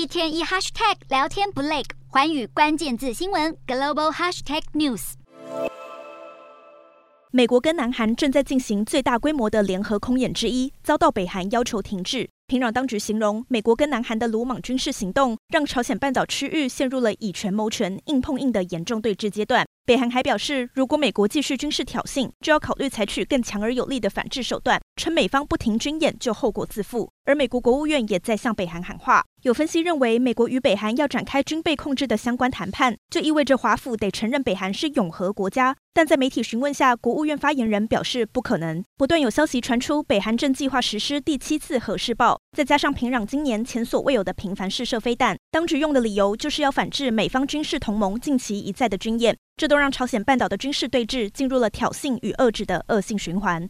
一天一 hashtag 聊天不累，寰宇关键字新闻 global hashtag news。美国跟南韩正在进行最大规模的联合空演之一，遭到北韩要求停滞。平壤当局形容，美国跟南韩的鲁莽军事行动，让朝鲜半岛区域陷入了以权谋权、硬碰硬的严重对峙阶段。北韩还表示，如果美国继续军事挑衅，就要考虑采取更强而有力的反制手段，称美方不停军演就后果自负。而美国国务院也在向北韩喊话。有分析认为，美国与北韩要展开军备控制的相关谈判，就意味着华府得承认北韩是永和国家。但在媒体询问下，国务院发言人表示不可能。不断有消息传出，北韩正计划实施第七次核试爆。再加上平壤今年前所未有的频繁试射飞弹，当局用的理由就是要反制美方军事同盟近期一再的军演，这都让朝鲜半岛的军事对峙进入了挑衅与遏制的恶性循环。